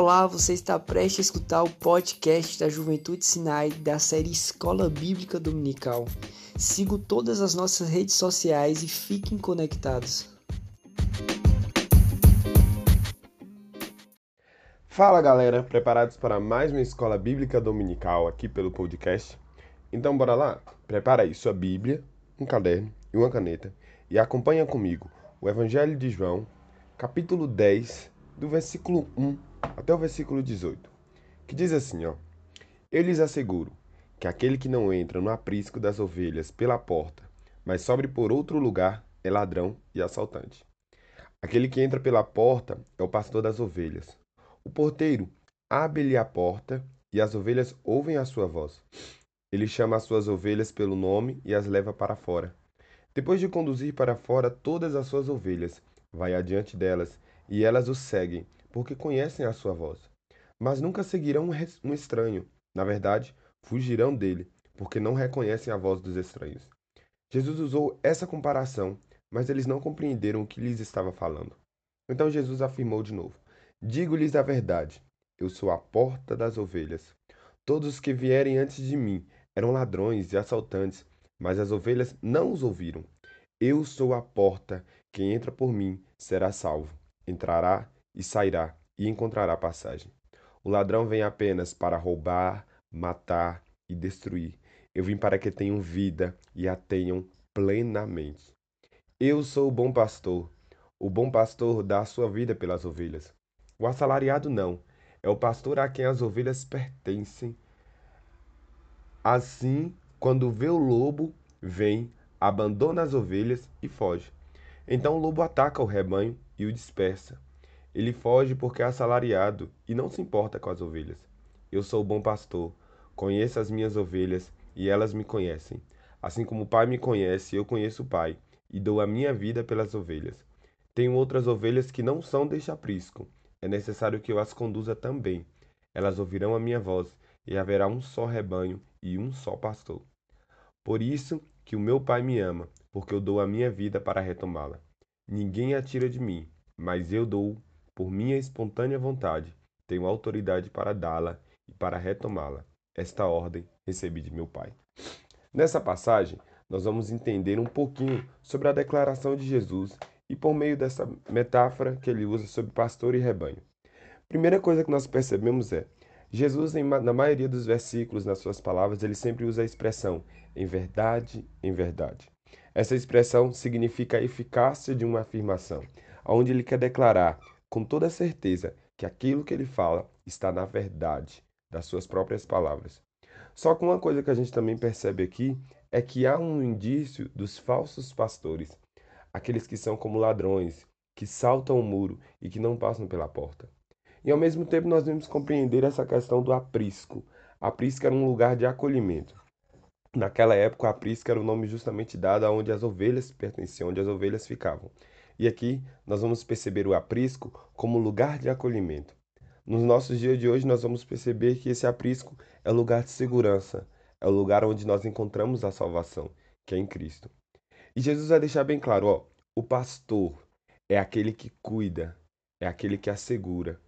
Olá, você está prestes a escutar o podcast da Juventude Sinai da série Escola Bíblica Dominical. Siga todas as nossas redes sociais e fiquem conectados. Fala galera, preparados para mais uma Escola Bíblica Dominical aqui pelo podcast? Então bora lá? Prepara aí sua Bíblia, um caderno e uma caneta e acompanha comigo o Evangelho de João, capítulo 10, do versículo 1 até o versículo 18, que diz assim, ó: Eu lhes asseguro que aquele que não entra no aprisco das ovelhas pela porta, mas sobe por outro lugar, é ladrão e assaltante. Aquele que entra pela porta é o pastor das ovelhas. O porteiro abre-lhe a porta e as ovelhas ouvem a sua voz. Ele chama as suas ovelhas pelo nome e as leva para fora. Depois de conduzir para fora todas as suas ovelhas, vai adiante delas e elas o seguem, porque conhecem a sua voz. Mas nunca seguirão um estranho. Na verdade, fugirão dele, porque não reconhecem a voz dos estranhos. Jesus usou essa comparação, mas eles não compreenderam o que lhes estava falando. Então Jesus afirmou de novo: Digo-lhes a verdade, eu sou a porta das ovelhas. Todos os que vierem antes de mim eram ladrões e assaltantes, mas as ovelhas não os ouviram. Eu sou a porta, quem entra por mim será salvo. Entrará e sairá e encontrará passagem. O ladrão vem apenas para roubar, matar e destruir. Eu vim para que tenham vida e a tenham plenamente. Eu sou o bom pastor. O bom pastor dá a sua vida pelas ovelhas. O assalariado não. É o pastor a quem as ovelhas pertencem. Assim, quando vê o lobo, vem, abandona as ovelhas e foge. Então o lobo ataca o rebanho e o dispersa. Ele foge porque é assalariado e não se importa com as ovelhas. Eu sou o bom pastor, conheço as minhas ovelhas e elas me conhecem. Assim como o Pai me conhece, eu conheço o Pai e dou a minha vida pelas ovelhas. Tenho outras ovelhas que não são deste aprisco. É necessário que eu as conduza também. Elas ouvirão a minha voz e haverá um só rebanho e um só pastor. Por isso que o meu Pai me ama, porque eu dou a minha vida para retomá-la. Ninguém a tira de mim, mas eu dou por minha espontânea vontade, tenho autoridade para dá-la e para retomá-la. Esta ordem recebi de meu Pai. Nessa passagem, nós vamos entender um pouquinho sobre a declaração de Jesus e por meio dessa metáfora que ele usa sobre pastor e rebanho. Primeira coisa que nós percebemos é Jesus, na maioria dos versículos, nas suas palavras, ele sempre usa a expressão em verdade, em verdade. Essa expressão significa a eficácia de uma afirmação, onde ele quer declarar com toda certeza que aquilo que ele fala está na verdade das suas próprias palavras. Só que uma coisa que a gente também percebe aqui é que há um indício dos falsos pastores, aqueles que são como ladrões, que saltam o muro e que não passam pela porta. E ao mesmo tempo nós devemos compreender essa questão do aprisco. Aprisco era um lugar de acolhimento. Naquela época, aprisco era o nome justamente dado aonde as ovelhas pertenciam, onde as ovelhas ficavam. E aqui nós vamos perceber o aprisco como lugar de acolhimento. Nos nossos dias de hoje, nós vamos perceber que esse aprisco é lugar de segurança, é o lugar onde nós encontramos a salvação, que é em Cristo. E Jesus vai deixar bem claro: ó, o pastor é aquele que cuida, é aquele que assegura.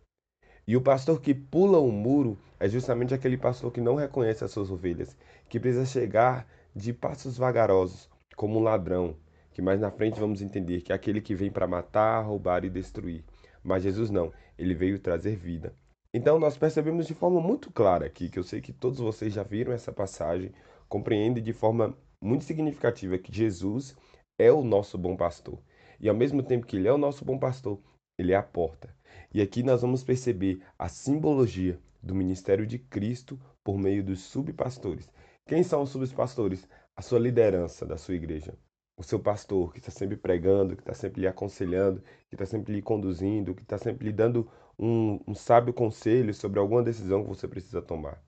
E o pastor que pula o um muro é justamente aquele pastor que não reconhece as suas ovelhas, que precisa chegar de passos vagarosos, como um ladrão, que mais na frente vamos entender que é aquele que vem para matar, roubar e destruir. Mas Jesus não, ele veio trazer vida. Então nós percebemos de forma muito clara aqui, que eu sei que todos vocês já viram essa passagem, compreendem de forma muito significativa que Jesus é o nosso bom pastor. E ao mesmo tempo que ele é o nosso bom pastor, ele é a porta. E aqui nós vamos perceber a simbologia do ministério de Cristo por meio dos subpastores. Quem são os subpastores? A sua liderança da sua igreja o seu pastor, que está sempre pregando, que está sempre lhe aconselhando, que está sempre lhe conduzindo, que está sempre lhe dando um, um sábio conselho sobre alguma decisão que você precisa tomar.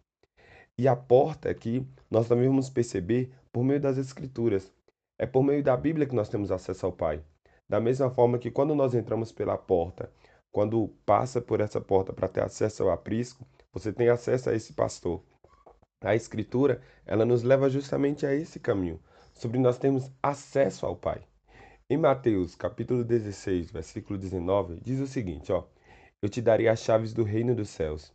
E a porta aqui, nós também vamos perceber por meio das Escrituras. É por meio da Bíblia que nós temos acesso ao Pai. Da mesma forma que quando nós entramos pela porta, quando passa por essa porta para ter acesso ao aprisco, você tem acesso a esse pastor. A Escritura, ela nos leva justamente a esse caminho sobre nós termos acesso ao Pai. Em Mateus, capítulo 16, versículo 19, diz o seguinte, ó: Eu te darei as chaves do reino dos céus.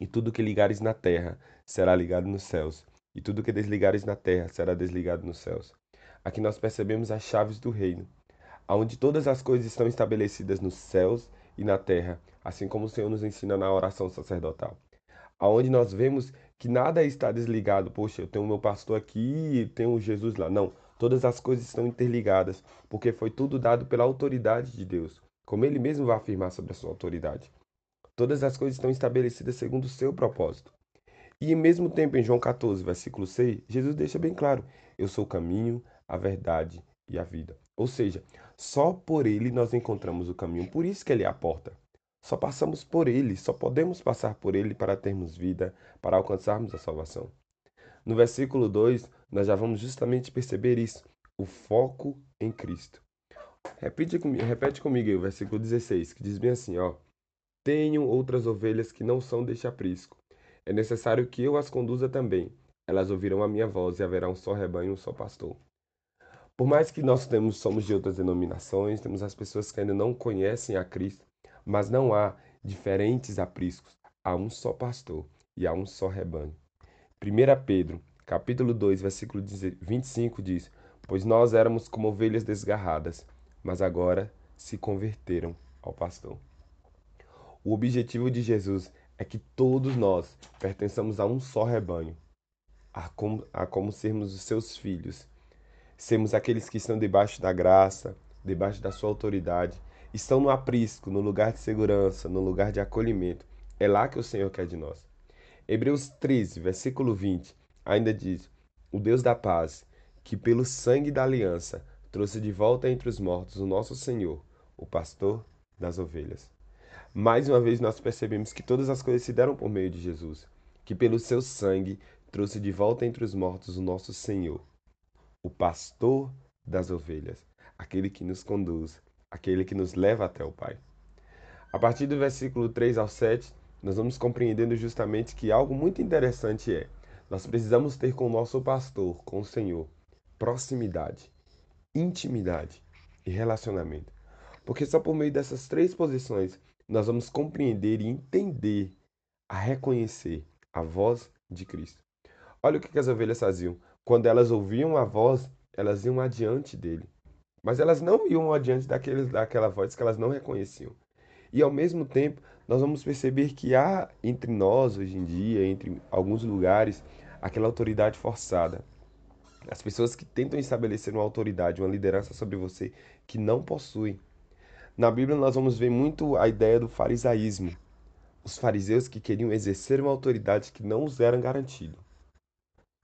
E tudo que ligares na terra será ligado nos céus, e tudo que desligares na terra será desligado nos céus. Aqui nós percebemos as chaves do reino, onde todas as coisas estão estabelecidas nos céus e na terra, assim como o Senhor nos ensina na oração sacerdotal. Aonde nós vemos que nada está desligado. Poxa, eu tenho o meu pastor aqui tenho Jesus lá. Não, todas as coisas estão interligadas, porque foi tudo dado pela autoridade de Deus, como ele mesmo vai afirmar sobre a sua autoridade. Todas as coisas estão estabelecidas segundo o seu propósito. E, ao mesmo tempo, em João 14, versículo 6, Jesus deixa bem claro: Eu sou o caminho, a verdade e a vida. Ou seja, só por ele nós encontramos o caminho, por isso que ele é a porta. Só passamos por ele, só podemos passar por ele para termos vida, para alcançarmos a salvação. No versículo 2, nós já vamos justamente perceber isso, o foco em Cristo. Repete comigo, repete comigo aí o versículo 16, que diz bem assim, ó: Tenho outras ovelhas que não são deste aprisco. É necessário que eu as conduza também. Elas ouvirão a minha voz e haverá um só rebanho, um só pastor. Por mais que nós temos, somos de outras denominações, temos as pessoas que ainda não conhecem a Cristo, mas não há diferentes apriscos, há um só pastor e há um só rebanho. 1 Pedro, capítulo 2, versículo 25 diz: Pois nós éramos como ovelhas desgarradas, mas agora se converteram ao pastor. O objetivo de Jesus é que todos nós pertençamos a um só rebanho, a como, a como sermos os seus filhos sermos aqueles que estão debaixo da graça, debaixo da sua autoridade, estão no aprisco, no lugar de segurança, no lugar de acolhimento. É lá que o Senhor quer de nós. Hebreus 13, versículo 20, ainda diz: O Deus da paz, que pelo sangue da aliança trouxe de volta entre os mortos o nosso Senhor, o pastor das ovelhas. Mais uma vez nós percebemos que todas as coisas se deram por meio de Jesus, que pelo seu sangue trouxe de volta entre os mortos o nosso Senhor, o pastor das ovelhas, aquele que nos conduz, aquele que nos leva até o Pai. A partir do versículo 3 ao 7, nós vamos compreendendo justamente que algo muito interessante é: nós precisamos ter com o nosso pastor, com o Senhor, proximidade, intimidade e relacionamento. Porque só por meio dessas três posições nós vamos compreender e entender, a reconhecer a voz de Cristo. Olha o que as ovelhas faziam. Quando elas ouviam a voz, elas iam adiante dele. Mas elas não iam adiante daquele, daquela voz que elas não reconheciam. E ao mesmo tempo, nós vamos perceber que há entre nós, hoje em dia, entre alguns lugares, aquela autoridade forçada. As pessoas que tentam estabelecer uma autoridade, uma liderança sobre você, que não possuem. Na Bíblia, nós vamos ver muito a ideia do farisaísmo. Os fariseus que queriam exercer uma autoridade que não os era garantida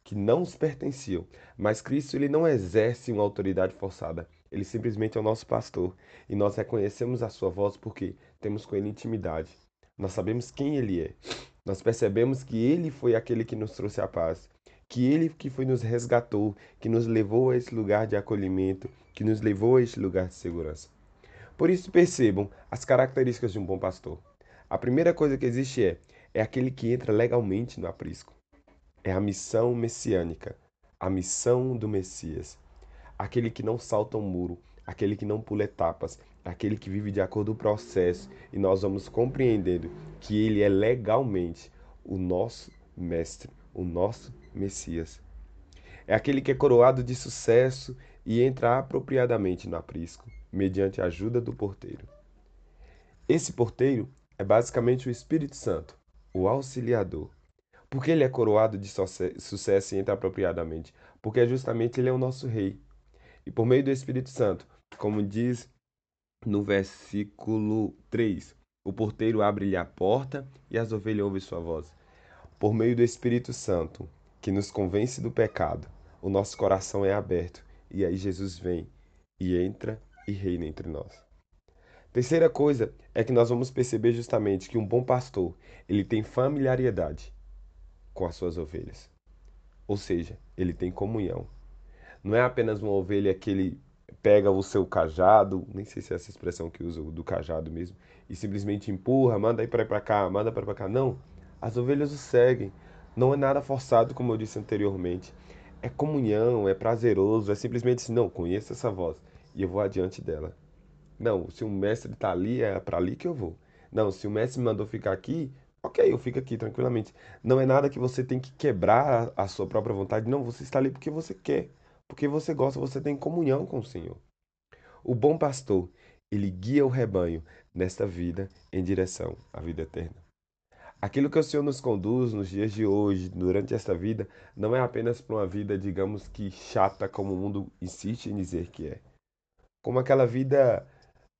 que não nos pertenciam. Mas Cristo ele não exerce uma autoridade forçada. Ele simplesmente é o nosso pastor e nós reconhecemos a sua voz porque temos com ele intimidade. Nós sabemos quem ele é. Nós percebemos que ele foi aquele que nos trouxe a paz, que ele que foi nos resgatou, que nos levou a esse lugar de acolhimento, que nos levou a este lugar de segurança. Por isso percebam as características de um bom pastor. A primeira coisa que existe é é aquele que entra legalmente no aprisco é a missão messiânica, a missão do Messias. Aquele que não salta um muro, aquele que não pula etapas, aquele que vive de acordo com o processo, e nós vamos compreendendo que ele é legalmente o nosso mestre, o nosso Messias. É aquele que é coroado de sucesso e entra apropriadamente no aprisco, mediante a ajuda do porteiro. Esse porteiro é basicamente o Espírito Santo, o auxiliador, porque ele é coroado de sucesso e entra apropriadamente? Porque justamente ele é o nosso rei. E por meio do Espírito Santo, como diz no versículo 3, o porteiro abre-lhe a porta e as ovelhas ouvem sua voz. Por meio do Espírito Santo, que nos convence do pecado, o nosso coração é aberto e aí Jesus vem e entra e reina entre nós. Terceira coisa é que nós vamos perceber justamente que um bom pastor, ele tem familiaridade com as suas ovelhas. Ou seja, ele tem comunhão. Não é apenas uma ovelha que ele pega o seu cajado, nem sei se é essa expressão que usa do cajado mesmo, e simplesmente empurra, manda ir para cá, manda para cá. Não, as ovelhas o seguem. Não é nada forçado, como eu disse anteriormente. É comunhão, é prazeroso, é simplesmente assim, não, conheço essa voz e eu vou adiante dela. Não, se o mestre está ali, é para ali que eu vou. Não, se o mestre me mandou ficar aqui, ok, eu fico aqui tranquilamente. Não é nada que você tem que quebrar a sua própria vontade. Não, você está ali porque você quer, porque você gosta, você tem comunhão com o Senhor. O bom pastor, ele guia o rebanho nesta vida em direção à vida eterna. Aquilo que o Senhor nos conduz nos dias de hoje, durante esta vida, não é apenas para uma vida, digamos que chata, como o mundo insiste em dizer que é. Como aquela vida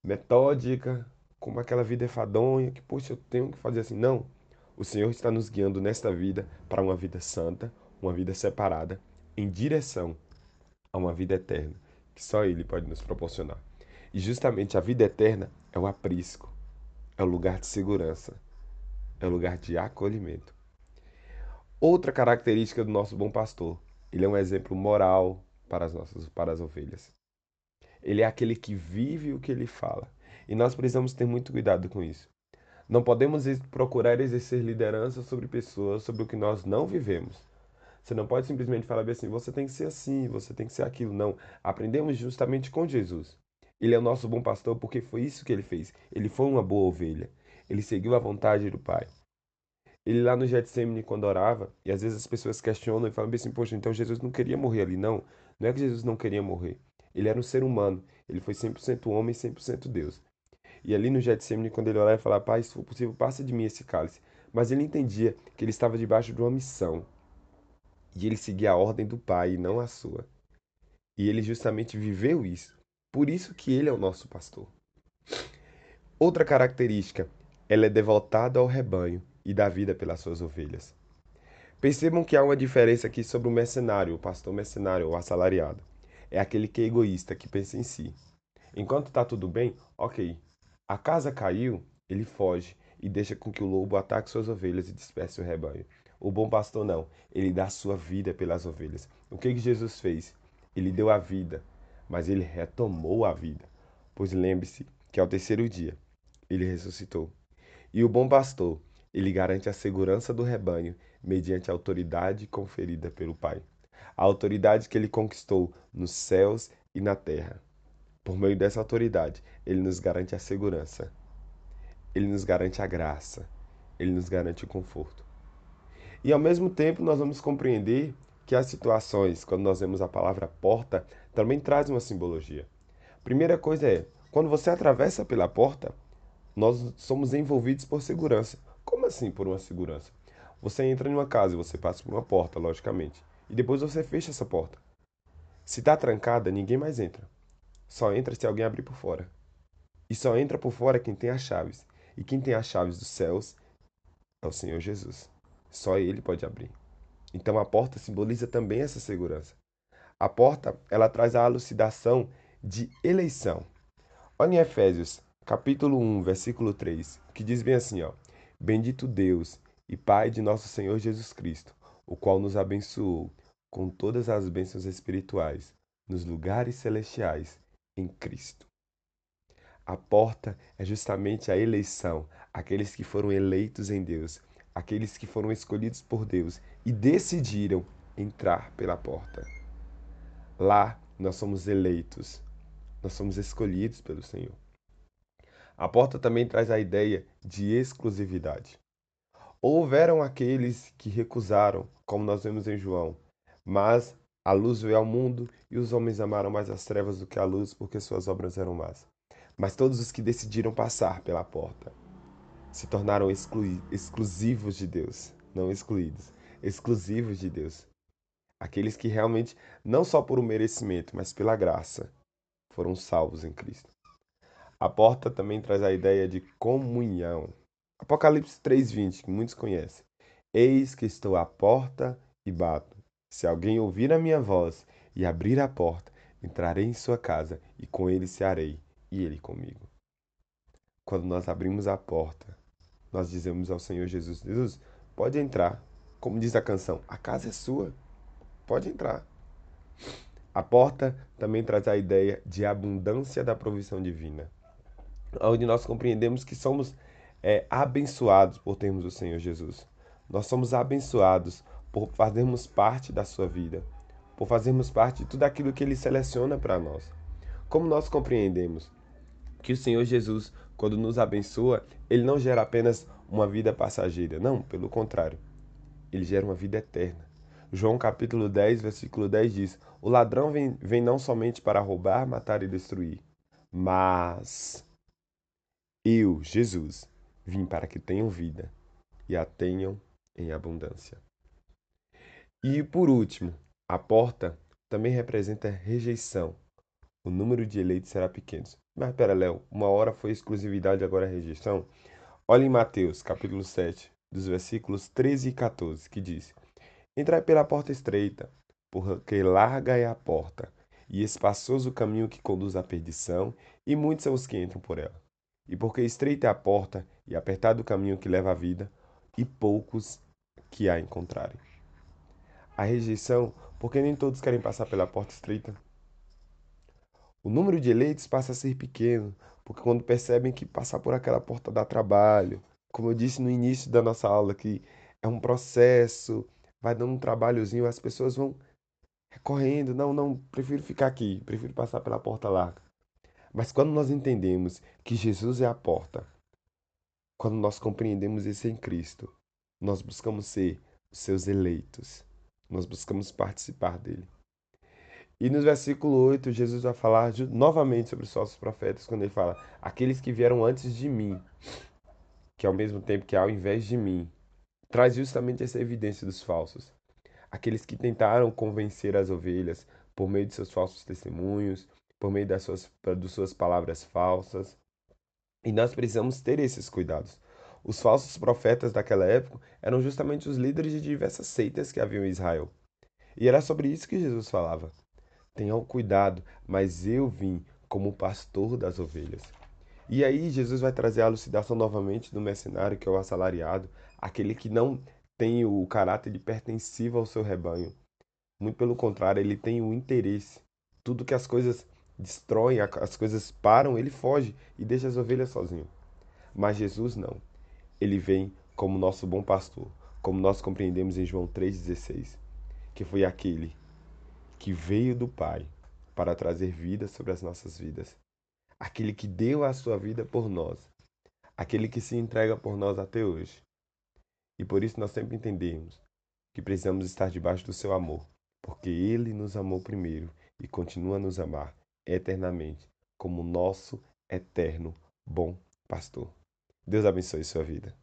metódica, como aquela vida enfadonha, que, poxa, eu tenho que fazer assim. Não. O Senhor está nos guiando nesta vida para uma vida santa, uma vida separada, em direção a uma vida eterna, que só Ele pode nos proporcionar. E justamente a vida eterna é o aprisco, é o lugar de segurança, é o lugar de acolhimento. Outra característica do nosso bom pastor, ele é um exemplo moral para as nossas para as ovelhas. Ele é aquele que vive o que ele fala. E nós precisamos ter muito cuidado com isso. Não podemos procurar exercer liderança sobre pessoas sobre o que nós não vivemos. Você não pode simplesmente falar assim, você tem que ser assim, você tem que ser aquilo. Não. Aprendemos justamente com Jesus. Ele é o nosso bom pastor porque foi isso que ele fez. Ele foi uma boa ovelha. Ele seguiu a vontade do Pai. Ele lá no Getsemane, quando orava, e às vezes as pessoas questionam e falam assim, poxa, então Jesus não queria morrer ali. Não, não é que Jesus não queria morrer. Ele era um ser humano. Ele foi 100% homem e 100% Deus. E ali no Getsemane, quando ele orava, ele falava, Pai, se for possível, passa de mim esse cálice. Mas ele entendia que ele estava debaixo de uma missão. E ele seguia a ordem do Pai e não a sua. E ele justamente viveu isso. Por isso que ele é o nosso pastor. Outra característica, ela é devotada ao rebanho e dá vida pelas suas ovelhas. Percebam que há uma diferença aqui sobre o mercenário, o pastor mercenário ou assalariado. É aquele que é egoísta, que pensa em si. Enquanto está tudo bem, ok. A casa caiu, ele foge e deixa com que o lobo ataque suas ovelhas e disperse o rebanho. O bom pastor não, ele dá sua vida pelas ovelhas. O que, que Jesus fez? Ele deu a vida mas ele retomou a vida, pois lembre-se que ao terceiro dia ele ressuscitou. E o bom pastor, ele garante a segurança do rebanho mediante a autoridade conferida pelo Pai. A autoridade que ele conquistou nos céus e na terra. Por meio dessa autoridade, ele nos garante a segurança. Ele nos garante a graça. Ele nos garante o conforto. E ao mesmo tempo, nós vamos compreender que as situações, quando nós vemos a palavra porta, também trazem uma simbologia. Primeira coisa é, quando você atravessa pela porta, nós somos envolvidos por segurança. Como assim por uma segurança? Você entra em uma casa e você passa por uma porta, logicamente, e depois você fecha essa porta. Se está trancada, ninguém mais entra. Só entra se alguém abrir por fora. E só entra por fora quem tem as chaves. E quem tem as chaves dos céus é o Senhor Jesus. Só Ele pode abrir. Então a porta simboliza também essa segurança. A porta, ela traz a elucidação de eleição. Olha em Efésios, capítulo 1, versículo 3, que diz bem assim, ó: Bendito Deus e Pai de nosso Senhor Jesus Cristo, o qual nos abençoou com todas as bênçãos espirituais nos lugares celestiais em Cristo. A porta é justamente a eleição, aqueles que foram eleitos em Deus, aqueles que foram escolhidos por Deus e decidiram entrar pela porta. Lá nós somos eleitos, nós somos escolhidos pelo Senhor. A porta também traz a ideia de exclusividade. Houveram aqueles que recusaram, como nós vemos em João, mas a luz veio ao mundo e os homens amaram mais as trevas do que a luz, porque suas obras eram más. Mas todos os que decidiram passar pela porta se tornaram exclu exclusivos de Deus, não excluídos, exclusivos de Deus. Aqueles que realmente, não só por um merecimento, mas pela graça, foram salvos em Cristo. A porta também traz a ideia de comunhão. Apocalipse 3:20, que muitos conhecem. Eis que estou à porta e bato. Se alguém ouvir a minha voz e abrir a porta, entrarei em sua casa e com ele cearei, e ele comigo. Quando nós abrimos a porta, nós dizemos ao Senhor Jesus: Jesus, pode entrar. Como diz a canção, a casa é sua. Pode entrar. A porta também traz a ideia de abundância da provisão divina, onde nós compreendemos que somos é, abençoados por termos o Senhor Jesus. Nós somos abençoados por fazermos parte da sua vida, por fazermos parte de tudo aquilo que Ele seleciona para nós. Como nós compreendemos que o Senhor Jesus, quando nos abençoa, ele não gera apenas uma vida passageira, não, pelo contrário. Ele gera uma vida eterna. João capítulo 10, versículo 10 diz: O ladrão vem, vem não somente para roubar, matar e destruir, mas eu, Jesus, vim para que tenham vida e a tenham em abundância. E por último, a porta também representa rejeição. O número de eleitos será pequeno. Mas pera, Léo, uma hora foi exclusividade, agora é rejeição? Olha em Mateus, capítulo 7, dos versículos 13 e 14, que diz: Entrai pela porta estreita, porque larga é a porta, e espaçoso o caminho que conduz à perdição, e muitos são os que entram por ela. E porque estreita é a porta, e apertado o caminho que leva à vida, e poucos que a encontrarem. A rejeição, porque nem todos querem passar pela porta estreita. O número de eleitos passa a ser pequeno, porque quando percebem que passar por aquela porta dá trabalho, como eu disse no início da nossa aula, que é um processo, vai dando um trabalhozinho, as pessoas vão correndo, não, não, prefiro ficar aqui, prefiro passar pela porta larga. Mas quando nós entendemos que Jesus é a porta, quando nós compreendemos isso em Cristo, nós buscamos ser os seus eleitos. Nós buscamos participar dele. E no versículo 8, Jesus vai falar de, novamente sobre os falsos profetas, quando ele fala: aqueles que vieram antes de mim, que ao mesmo tempo que ao invés de mim, traz justamente essa evidência dos falsos. Aqueles que tentaram convencer as ovelhas por meio de seus falsos testemunhos, por meio das suas, das suas palavras falsas, e nós precisamos ter esses cuidados. Os falsos profetas daquela época eram justamente os líderes de diversas seitas que haviam em Israel. E era sobre isso que Jesus falava. Tenham cuidado, mas eu vim como pastor das ovelhas. E aí Jesus vai trazer a elucidação novamente do mercenário, que é o assalariado, aquele que não tem o caráter de pertencivo ao seu rebanho. Muito pelo contrário, ele tem o interesse. Tudo que as coisas destroem, as coisas param, ele foge e deixa as ovelhas sozinho. Mas Jesus não. Ele vem como nosso bom pastor, como nós compreendemos em João 3,16, que foi aquele que veio do Pai para trazer vida sobre as nossas vidas. Aquele que deu a sua vida por nós. Aquele que se entrega por nós até hoje. E por isso nós sempre entendemos que precisamos estar debaixo do seu amor, porque ele nos amou primeiro e continua a nos amar eternamente como nosso eterno bom pastor. Deus abençoe sua vida.